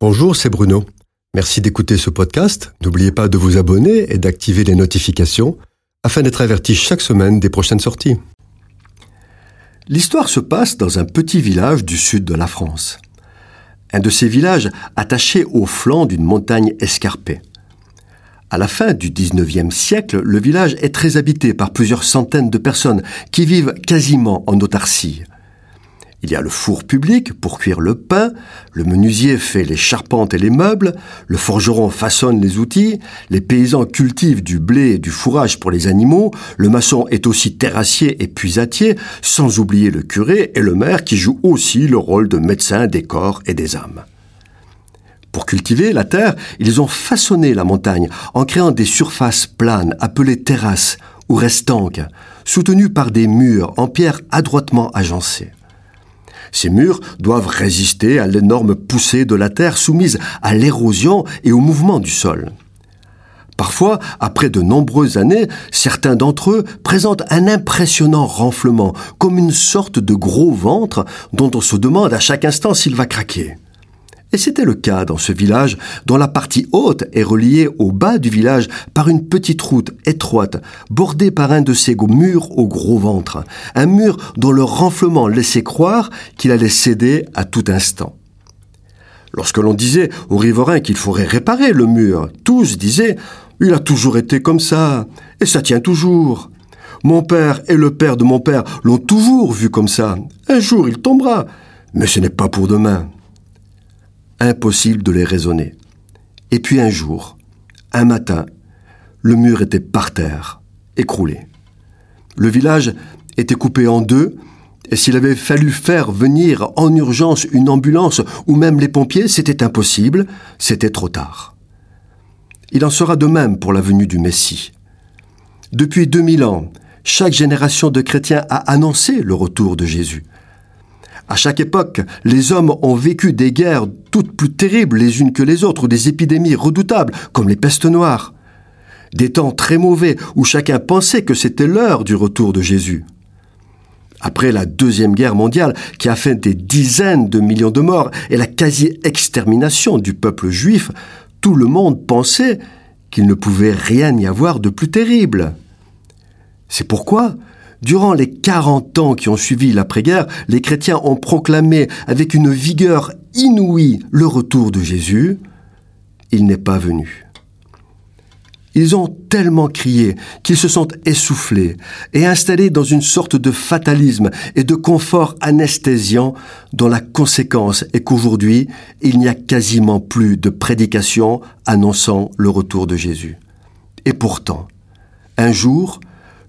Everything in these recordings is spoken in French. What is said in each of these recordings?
Bonjour, c'est Bruno. Merci d'écouter ce podcast. N'oubliez pas de vous abonner et d'activer les notifications afin d'être averti chaque semaine des prochaines sorties. L'histoire se passe dans un petit village du sud de la France. Un de ces villages attaché au flanc d'une montagne escarpée. À la fin du XIXe siècle, le village est très habité par plusieurs centaines de personnes qui vivent quasiment en autarcie. Il y a le four public pour cuire le pain, le menuisier fait les charpentes et les meubles, le forgeron façonne les outils, les paysans cultivent du blé et du fourrage pour les animaux, le maçon est aussi terrassier et puisatier, sans oublier le curé et le maire qui jouent aussi le rôle de médecin des corps et des âmes. Pour cultiver la terre, ils ont façonné la montagne en créant des surfaces planes appelées terrasses ou restanques, soutenues par des murs en pierre adroitement agencés. Ces murs doivent résister à l'énorme poussée de la terre soumise à l'érosion et au mouvement du sol. Parfois, après de nombreuses années, certains d'entre eux présentent un impressionnant renflement, comme une sorte de gros ventre dont on se demande à chaque instant s'il va craquer. Et c'était le cas dans ce village dont la partie haute est reliée au bas du village par une petite route étroite, bordée par un de ces murs au gros ventre, un mur dont le renflement laissait croire qu'il allait céder à tout instant. Lorsque l'on disait aux riverains qu'il faudrait réparer le mur, tous disaient Il a toujours été comme ça, et ça tient toujours. Mon père et le père de mon père l'ont toujours vu comme ça. Un jour il tombera, mais ce n'est pas pour demain impossible de les raisonner. Et puis un jour, un matin, le mur était par terre, écroulé. Le village était coupé en deux, et s'il avait fallu faire venir en urgence une ambulance ou même les pompiers, c'était impossible, c'était trop tard. Il en sera de même pour la venue du Messie. Depuis 2000 ans, chaque génération de chrétiens a annoncé le retour de Jésus. À chaque époque, les hommes ont vécu des guerres toutes plus terribles les unes que les autres, ou des épidémies redoutables, comme les pestes noires. Des temps très mauvais où chacun pensait que c'était l'heure du retour de Jésus. Après la Deuxième Guerre mondiale, qui a fait des dizaines de millions de morts et la quasi-extermination du peuple juif, tout le monde pensait qu'il ne pouvait rien y avoir de plus terrible. C'est pourquoi Durant les 40 ans qui ont suivi l'après-guerre, les chrétiens ont proclamé avec une vigueur inouïe le retour de Jésus. Il n'est pas venu. Ils ont tellement crié qu'ils se sont essoufflés et installés dans une sorte de fatalisme et de confort anesthésiant dont la conséquence est qu'aujourd'hui, il n'y a quasiment plus de prédication annonçant le retour de Jésus. Et pourtant, un jour,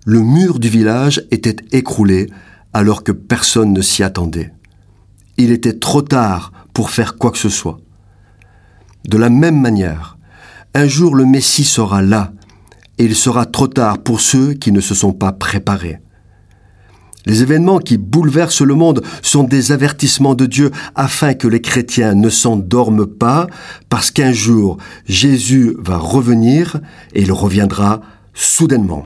le mur du village était écroulé alors que personne ne s'y attendait. Il était trop tard pour faire quoi que ce soit. De la même manière, un jour le Messie sera là, et il sera trop tard pour ceux qui ne se sont pas préparés. Les événements qui bouleversent le monde sont des avertissements de Dieu afin que les chrétiens ne s'endorment pas, parce qu'un jour Jésus va revenir et il reviendra soudainement.